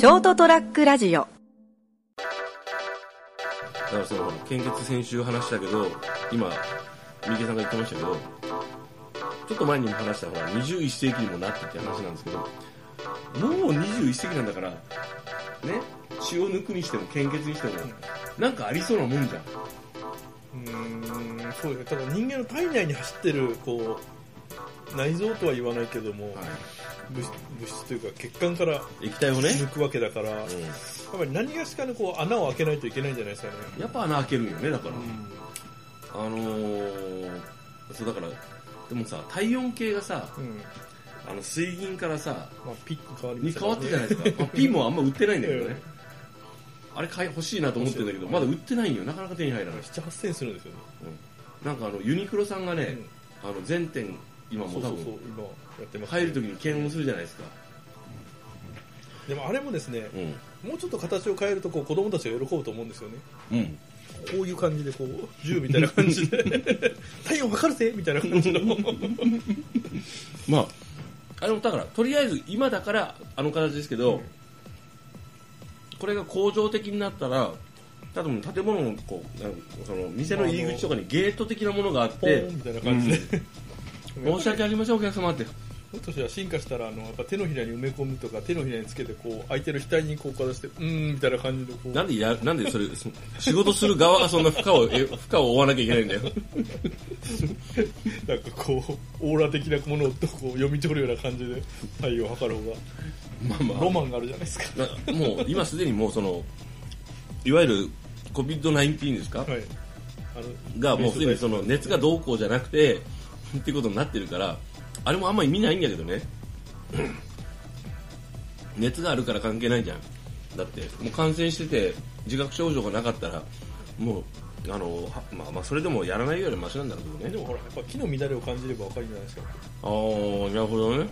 ショートトラックラジオ。だからその献血先週話したけど今三池さんが言ってましたけどちょっと前にも話したほら21世紀にもなってって話なんですけどもう21世紀なんだからね血を抜くにしても献血にしてもなんかありそうなもんじゃん。うーんそうですね。ただ人間の体内に走ってるこう内臓とは言わないけども、物質物質というか血管から液体をね、抜くわけだから、やっうぱり何がしかのこう穴を開けないといけないんじゃないですかね、ん、やっぱ穴開けるよねだから、うん。あのー、そうだからでもさ体温計がさうん。あの水銀からさまあ、ピック変わりまに変わってたじゃないですか、まあ、ピンもあんま売ってないんだけどね、あれ買い欲しいなと思ってるんだけどまだ売ってないんよ。なかなか手に入らない、7、8000円するんですよね、なんかあのユニクロさんがね、あの全店今うんもうそうそう今やってます、入るときに検温するじゃないですか、でもあれもですね、うもうちょっと形を変えるとこう子供たちが喜ぶと思うんですよね。んうん、こういう感じでこう銃みたいな感じで体温測るぜみたいな感じの。まああのだからとりあえず今だからあの形ですけど、うんこれが恒常的になったら多分建物のこうその店の入り口とかにゲート的なものがあっポてみたいな感じで、申し訳ありませんお客様って。もっとしたら進化したらあのやっぱ手のひらに埋め込むとか手のひらにつけてこう相手の額にこうかざしてうーんみたいな感じでこう。なんでやなんでそれそ仕事する側がそんな負荷をえ負荷を負わなきゃいけないんだよ。なんかこうオーラ的なものをこう読み取るような感じで体温を測る方がまあまあ。ロマンがあるじゃないですか。なもう今すでにもうそのいわゆる COVID-19 ですか、はい。あのがもうすでにその熱がどうこうじゃなくてってことになってるからあれもあんまり見ないんだけどね。熱があるから関係ないじゃん。だってもう感染してて自覚症状がなかったらもうあのはまあまあそれでもやらないよりはマシなんだろうけどね。でもほらやっぱ木の乱れを感じればわかるじゃないですか。ああなるほどね。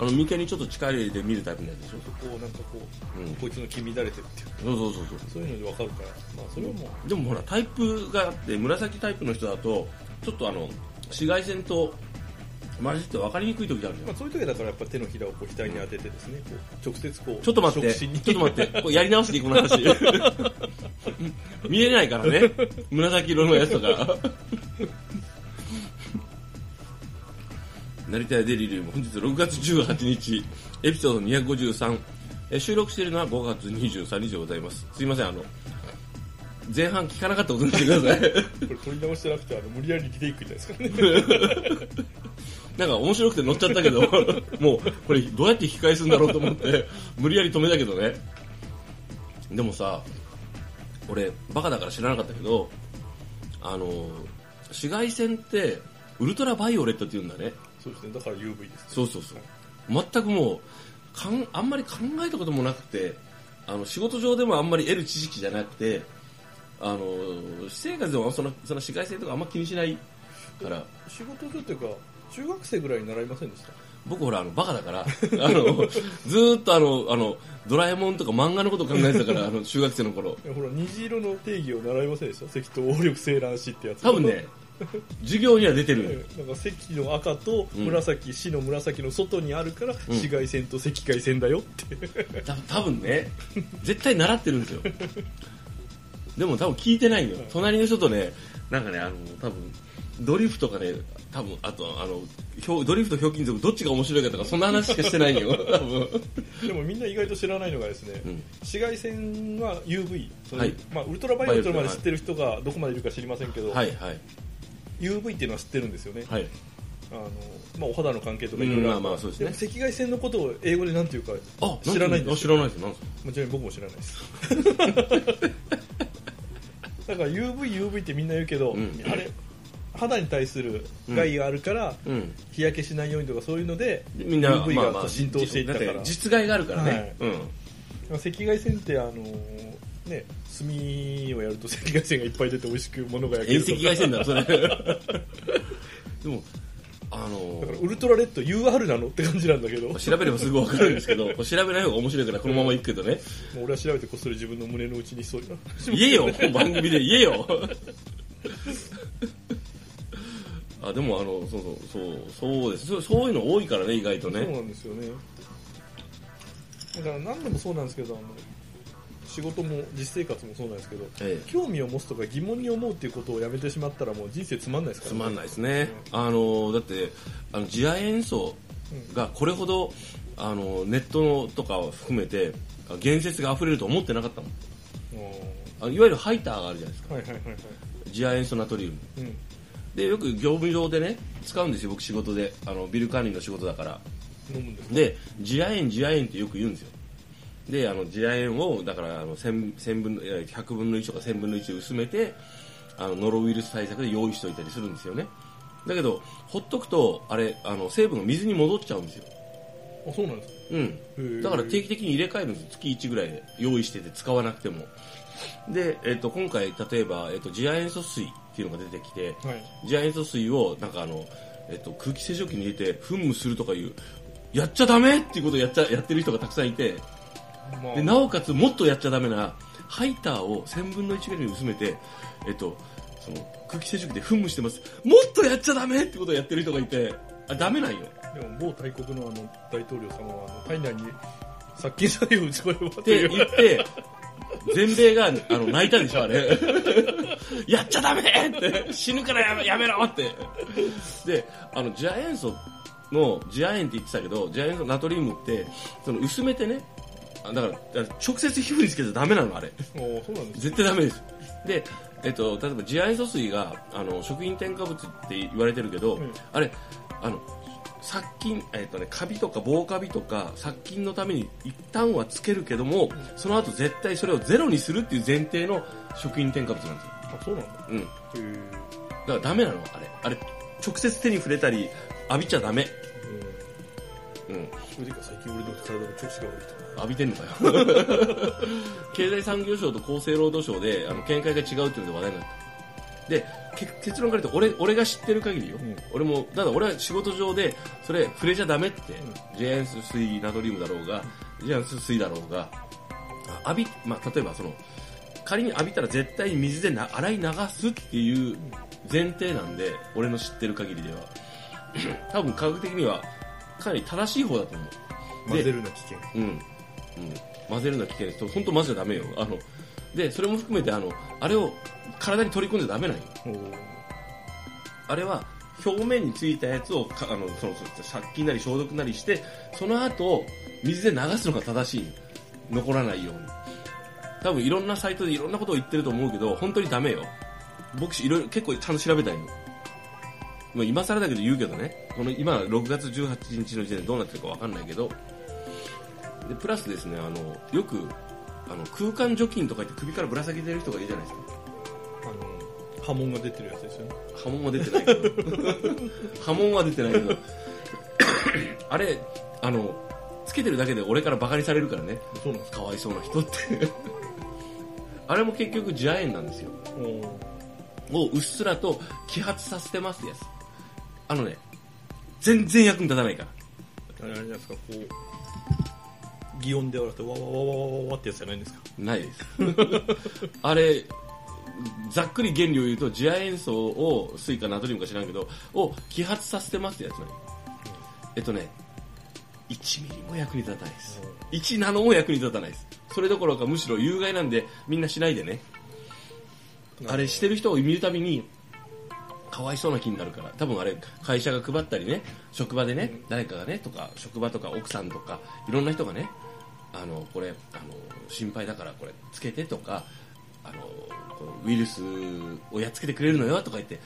あの眉間にちょっと力入れて見るタイプのやつでしょ？こうなんかこう、うん。こいつの木乱れてるっていう。そうそうそうそう。そういうのでわかるから。まあそれはもうでもほらタイプがあって紫タイプの人だとちょっとあの紫外線と混じって分かりにくい時あるじゃんまあ、そういう時だからやっぱ手のひらをこう額に当ててですね、こう直接こうちょっと待って、ちょっと待って、これやり直していいこの話。見えないからね、紫色のやつとか。成田屋デリリウム、本日6月18日、エピソード253。え収録しているのは5月23日でございます。すいません、あの、前半聞かなかったことにしてください。これ取り直してなくてあの無理やりリテイクみたいですからねなんか面白くて乗っちゃったけど、もうこれどうやって引き返すんだろうと思って、無理やり止めたけどね。でもさ、俺、バカだから知らなかったけど、あの、紫外線って、ウルトラバイオレットって言うんだね。そうですねだから UV ですそうそうそう。全くもう、かんあんまり考えたこともなくて、あの、仕事上でもあんまり得る知識じゃなくて、あの、私生活でもその、その紫外線とかあんま気にしないから、仕事上というか中学生ぐらいに習いませんでした？僕ほらあのバカだから。あのずーっとあのあのドラえもんとか漫画のことを考えてたからあの中学生の頃。いやほら虹色の定義を習いませんでした？赤と黄緑青藍子ってやつ。多分ね授業には出てえるなんか赤の赤と紫、死の紫の外にあるから、紫外線と赤外線だよって。た多分ね絶対習ってるんですよ でも多分聞いてないのよ。隣の人とねなんかねあの多分ドリフとかね多分あとあのひょドリフとひょうきん族どっちが面白いかとかそんな話しかしてないのよ。多分。でもみんな意外と知らないのがですね、うん。紫外線は UV、はい。まあ、ウルトラバイオレットまで知ってる人がどこまでいるか知りませんけど、はいはい。UV っていうのは知ってるんですよね、はい。あのまあ、お肌の関係とかいろいろあるうんまあまあそうですね。も赤外線のことを英語で何て言うかあ知らないんですあ知らないです。もちろん僕も知らないです だから UV、UV ってみんな言うけど、うん。あれ肌に対する害があるから、うん。日焼けしないようにとかそういうのでみんな UV が浸透していったから、実害があるからね、はい。うん。赤外線ってあのね炭をやると赤外線がいっぱい出て美味しく物が焼け遠るとか。赤外線だろそれ。でもあのだからウルトラレッド UR なのって感じなんだけど。もう調べればすぐ分かるんですけど調べない方が面白いからこのまま行くけどね 俺は調べてこっそり自分の胸の内にそういうの。言えよ番組で。言えよ。あでもあのそうそうそうそうです。そうそういうの多いからね意外とそうねなんですよね。だから何でもそうなんですけどあの仕事も実生活もそうなんですけどええ。興味を持つとか疑問に思うっていうことをやめてしまったらもう人生つまんないですから、つまんないですね、あのだってあの地合演奏がこれほどあのネットのとかを含めて言説が溢れると思ってなかったもん。うんあいわゆるハイターがあるじゃないですか。はいはいはいはい。ジア塩素ナトリウム。うん。でよく業務上でね使うんですよ僕仕事で。あのビル管理の仕事だから。飲むんですか？でジア塩ジア塩ってよく言うんですよであのジア塩をだからあの 1000, 1000分のいや100分の1とか1000分の1薄めてあのノロウイルス対策で用意しておいたりするんですよね。だけどほっとくとあれあの成分が水に戻っちゃうんですよ。あそうなんですか？うん。だから定期的に入れ替えるんです月1ぐらいで用意してて使わなくても。で、えっと今回例えば、えっと次亜塩素水っていうのが出てきてはい。次亜塩素水をなんかあの、えっと空気清浄機に入れて噴霧するとかいうやっちゃダメっていうことをやっちゃやってる人がたくさんいてまあでなおかつもっとやっちゃダメなハイターを1000分の1ぐらいに薄めて、えっと、その空気清浄機で噴霧してますもっとやっちゃダメってことをやってる人がいてあダメなんよでも某大国のあの大統領様はあの体内に殺菌剤を打ち込めばとって言って、全米があの泣いたでしょ、あれ。やっちゃダメって死ぬからやめやめろって。で、あの、ジア塩素の、ジア塩って言ってたけど、ジア塩素ナトリウムって、その薄めてね、あだから、直接皮膚につけちゃダメなの、あれ。おーそうなんです絶対ダメです。で、えっと、例えば、ジア塩素水が、あの、食品添加物って言われてるけど、うんあれ、あの、殺菌、えっとね、カビとか防カビとか殺菌のために一旦はつけるけども、その後絶対それをゼロにするっていう前提の食品添加物なんですよ。あそうなんだうん。だからダメなの、あれ。あれ、直接手に触れたり、浴びちゃダメ。うん最近俺の体の調子が悪いと浴びてんのかよ。経済産業省と厚生労働省で、あの、見解が違うっていうので話題になった。で、け結論から言うと、俺、俺が知ってる限りよ。うん俺も、ただ俺は仕事上で、それ触れちゃダメって、んジェアンス水ナトリウムだろうが、ジェアンス水だろうが、あ浴び、まあ、例えばその、仮に浴びたら絶対に水でな洗い流すっていう前提なんで、俺の知ってる限りでは。多分科学的には、かなり正しい方だと思う。混ぜるな危険うん。うん。混ぜるのは危険です。本当混ぜちゃダメよ。あの、で、それも含めて、あの、あれを体に取り込んじゃダメなんよ。あれは、表面についたやつをか、あの、その、そ殺菌なり消毒なりして、その後、水で流すのが正しい。残らないように。多分いろんなサイトでいろんなことを言ってると思うけど、本当にダメよ。僕いろいろ結構ちゃんと調べたいの。まあ今更だけど言うけどね、この今6月18日の時点でどうなってるかわかんないけど、で、プラスですね、あの、よく、あの、空間除菌とか言って首からぶら下げてる人がいるじゃないですか。あの波紋が出てるやつですよね波紋は出てないけど。波紋は出てないけど。あれ、あの、つけてるだけで俺からバカにされるからね。そうなんですか？かわいそうな人って。あれも結局ジャエンなんですよ。をうっすらと揮発させてますやつ。あのね、全然役に立たないから。あれじゃないですかこう擬音で笑ってわわわわわわわってやつじゃないんですか？ないです。あれ、ざっくり原理を言うと、次亜塩素を、スイカ、ナトリウムか知らんけど、を揮発させてますってやつなのえっとね、1ミリも役に立たないです。1ナノも役に立たないです。それどころかむしろ有害なんで、みんなしないでね。あれしてる人を見るたびに、かわいそうな気になるから。多分あれ、会社が配ったりね、職場でね、誰かがね、とか、職場とか奥さんとか、いろんな人がね、あの、これ、あの、心配だからこれ、つけてとか、あの、このウイルスをやっつけてくれるのよとか言って、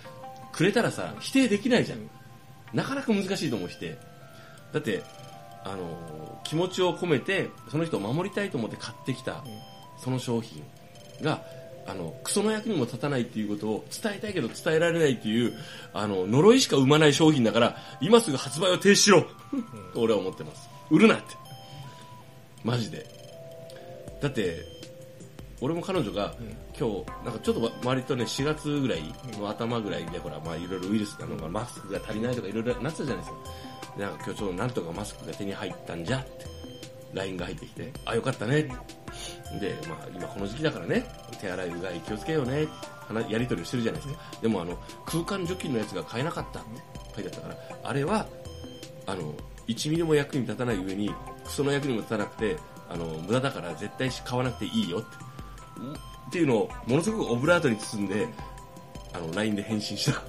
くれたらさ、否定できないじゃん。なかなか難しいと思う否定。だって、あの、気持ちを込めて、その人を守りたいと思って買ってきた、その商品が、あの、クソの役にも立たないっていうことを伝えたいけど伝えられないっていう、あの、呪いしか生まない商品だから、今すぐ発売を停止しろと俺は思ってます。売るなって。マジで。だって、俺も彼女が、今日、なんかちょっと割とね、4月ぐらいの頭ぐらいで、ほら、まあいろいろウイルスなのが、マスクが足りないとかいろいろなってたじゃないですか。で、なんか今日ちょっとなんとかマスクが手に入ったんじゃって、LINE が入ってきて、あ、よかったね。で、まあ今この時期だからね、手洗いうがい気をつけようね、話やり取りをしてるじゃないですか。でもあの、空間除菌のやつが買えなかったって書いてあったから、あれは、あの、1ミリも役に立たない上に、クソの役にも立たなくて、あの無駄だから絶対買わなくていいよって。っていうのをものすごくオブラートに包んであの LINE で返信した。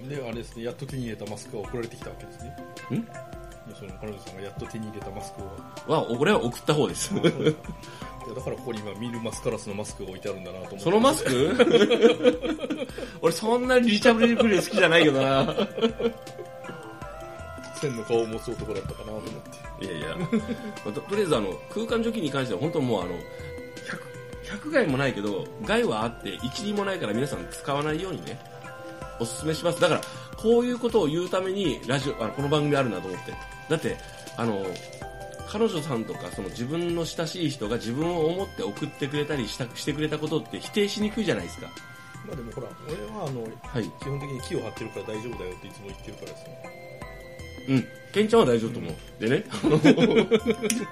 う んであれですねやっと手に入れたマスクが送られてきたわけですね。ん？その彼女さんがやっと手に入れたマスクを。は俺は送った方です。だからここに今ミルマスカラスのマスクが置いてあるんだなと思って。そのマスク？俺そんなにリチャブリプレイ好きじゃないけどな。線の顔を持つ男だったかなと思って。いやいや、ととりあえずあの空間除菌に関しては本当もうあの 100, 100害もないけど害はあって1輪もないから皆さん使わないようにね。おすすめします。だからこういうことを言うためにラジオあのこの番組あるなと思ってだってあの彼女さんとかその自分の親しい人が自分を思って送ってくれたりしたしてくれたことって否定しにくいじゃないですか。まあでもほら俺はあのはい。基本的に気を張ってるから大丈夫だよっていつも言ってるからですねうん、ケンちゃんは大丈夫と思う。でね、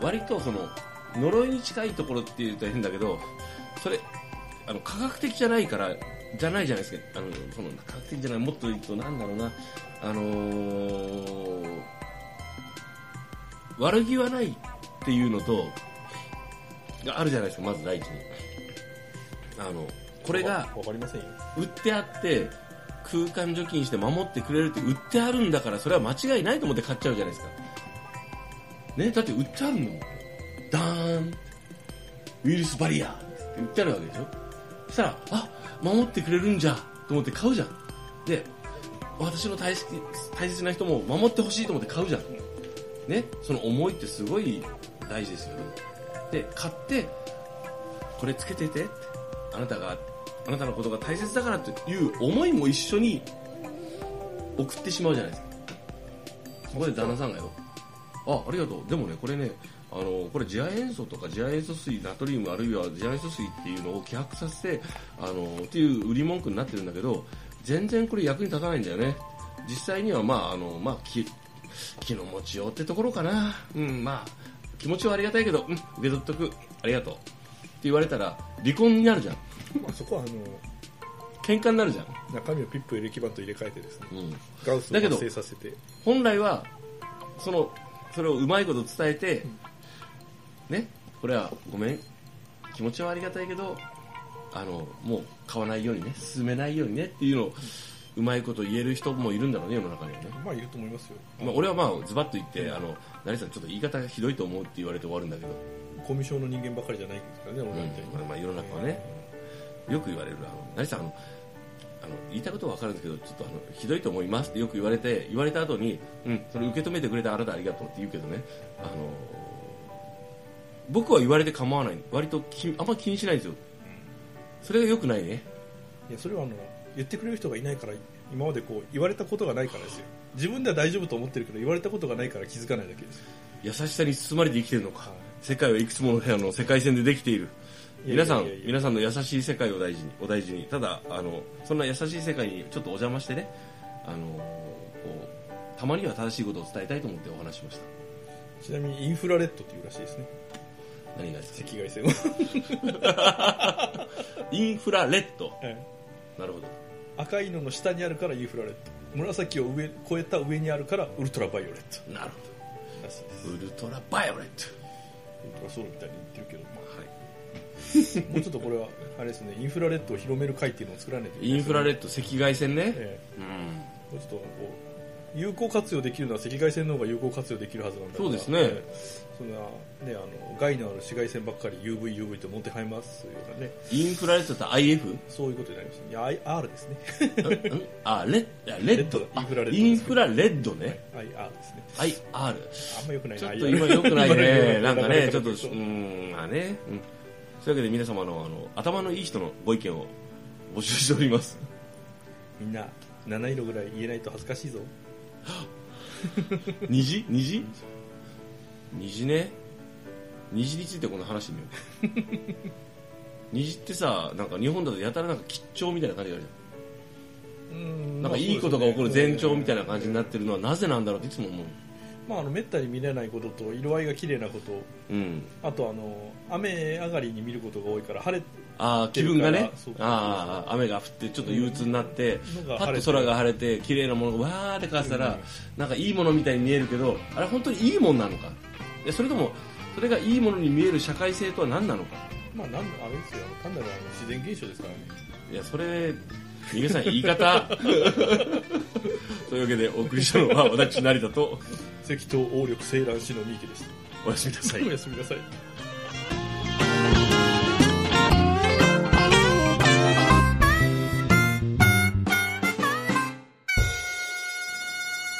割とその、呪いに近いところって言うと変だけど、それ、あの、科学的じゃないから、じゃないじゃないですか。あの、その、科学的じゃない、もっと言うと、なんだろうな、あのー悪気はないっていうのと、があるじゃないですか、まず第一に。あの、これが、かりませんよ。売ってあって空間除菌して守ってくれるって売ってあるんだからそれは間違いないと思って買っちゃうじゃないですか。ねだって売ってあるんだもんダーン。ウイルスバリアって売ってあるわけでしょ。そしたらあ守ってくれるんじゃと思って買うじゃん。で私の大大切な人も守ってほしいと思って買うじゃん。ねその思いってすごい大事ですよね。で買ってこれつけててってあなたがあなたのことが大切だからという思いも一緒に送ってしまうじゃないですか。そこで旦那さんがよあありがとう。でもねこれねあのこれ次亜塩素とか次亜塩素水ナトリウムあるいは次亜塩素水っていうのを希薄させてあのっていう売り文句になってるんだけど全然これ役に立たないんだよね。実際にはまああのまあ気気の持ちようってところかな。うんまあ気持ちはありがたいけどうん受け取っとく。ありがとう。って言われたら離婚になるじゃん。まあそこはあの喧嘩になるじゃん、中身をピップエレキバンと入れ替えてですね。うん、ガウスを発生させて。本来はそのそれをうまいこと伝えて、ねこれはごめん気持ちはありがたいけどあのもう買わないようにね進めないようにねっていうのをうまいこと言える人もいるんだろうね世の中にはね、まあいると思いますよ、まあ、俺はまあズバッと言ってあの成さんちょっと言い方がひどいと思うって言われて終わるんだけど、コミュ障の人間ばかりじゃないですからね、うん俺らみたいにまあまあ世の中はね。よく言われるあの成さんあのあの言いたいことは分かるんですけどちょっとあのひどいと思いますってよく言われて言われた後にうんそれ受け止めてくれてあなたありがとうって言うけどね。あの僕は言われて構わない。割ときあんま気にしないんですよ。それが良くないね。いやそれはあの言ってくれる人がいないから今までこう言われたことがないからですよ。自分では大丈夫と思ってるけど言われたことがないから気づかないだけです。優しさに包まれて生きてるのか。はい。世界はいくつもの部屋の世界線でできている。皆さん皆さんの優しい世界を大事にお大事に。ただあのそんな優しい世界にちょっとお邪魔してねあのこうたまには正しいことを伝えたいと思ってお話ししました。ちなみにインフラレッドっていうらしいですね何がですか？赤外線。を infrared。はいなるほど。赤いのの下にあるからインフラレッド。紫を上超えた上にあるから ultraviolet。なるほど。 ultraviolet。ウルトラソウルみたいに言ってるけど、まはい。あ、もうちょっとこれはあれですね infrared を広める会っていうのを作らないといけないインフラレッッド赤外線ね、えうん。えもうちょっとこう有効活用できるのは赤外線の方が有効活用できるはずなんだから。そうですね。ええ。そんなねあの害のある紫外線ばっかり UVUV と持ってはめますようなね。 infraredって IF? そういうことになりますね。いや I- R ですね。あレッあレッド。レッドインフラレッドあインフラレッドね。IR ですね。IR あんま良くないな。ちょっと今良くないね。なんかね、ちょっと、うん、まあね。うん。というわけで皆様の、あの、頭のいい人のご意見を募集しております。みんな七色ぐらい言えないと恥ずかしいぞ 虹？虹？虹ね。虹についてこの話してみよう。虹ってさ、なんか日本だとやたらなんか吉兆みたいな感じがあるじゃん。なんかいいことが起こる前兆みたいな感じになってるのはなぜなんだろうっていつも思う。まあ、あのめったに見れないことと色合いが綺麗なことうん。あとあの雨上がりに見ることが多いから晴れああ、気分がね。ああ、雨が降ってちょっと憂鬱になってパッと空が晴れて、綺麗なものがわーってかわしたら、なんかいいものみたいに見えるけど、あれ本当にいいもんなのか？でそれともそれがいいものに見える社会性とは何なのか？まあなんあれですよ。単なるあの自然現象ですからね。いやそれ皆さん言い方。というわけでお送りしたのは私成田と 赤頭王力青蘭氏の三池ですおやすみなさい。おやすみなさい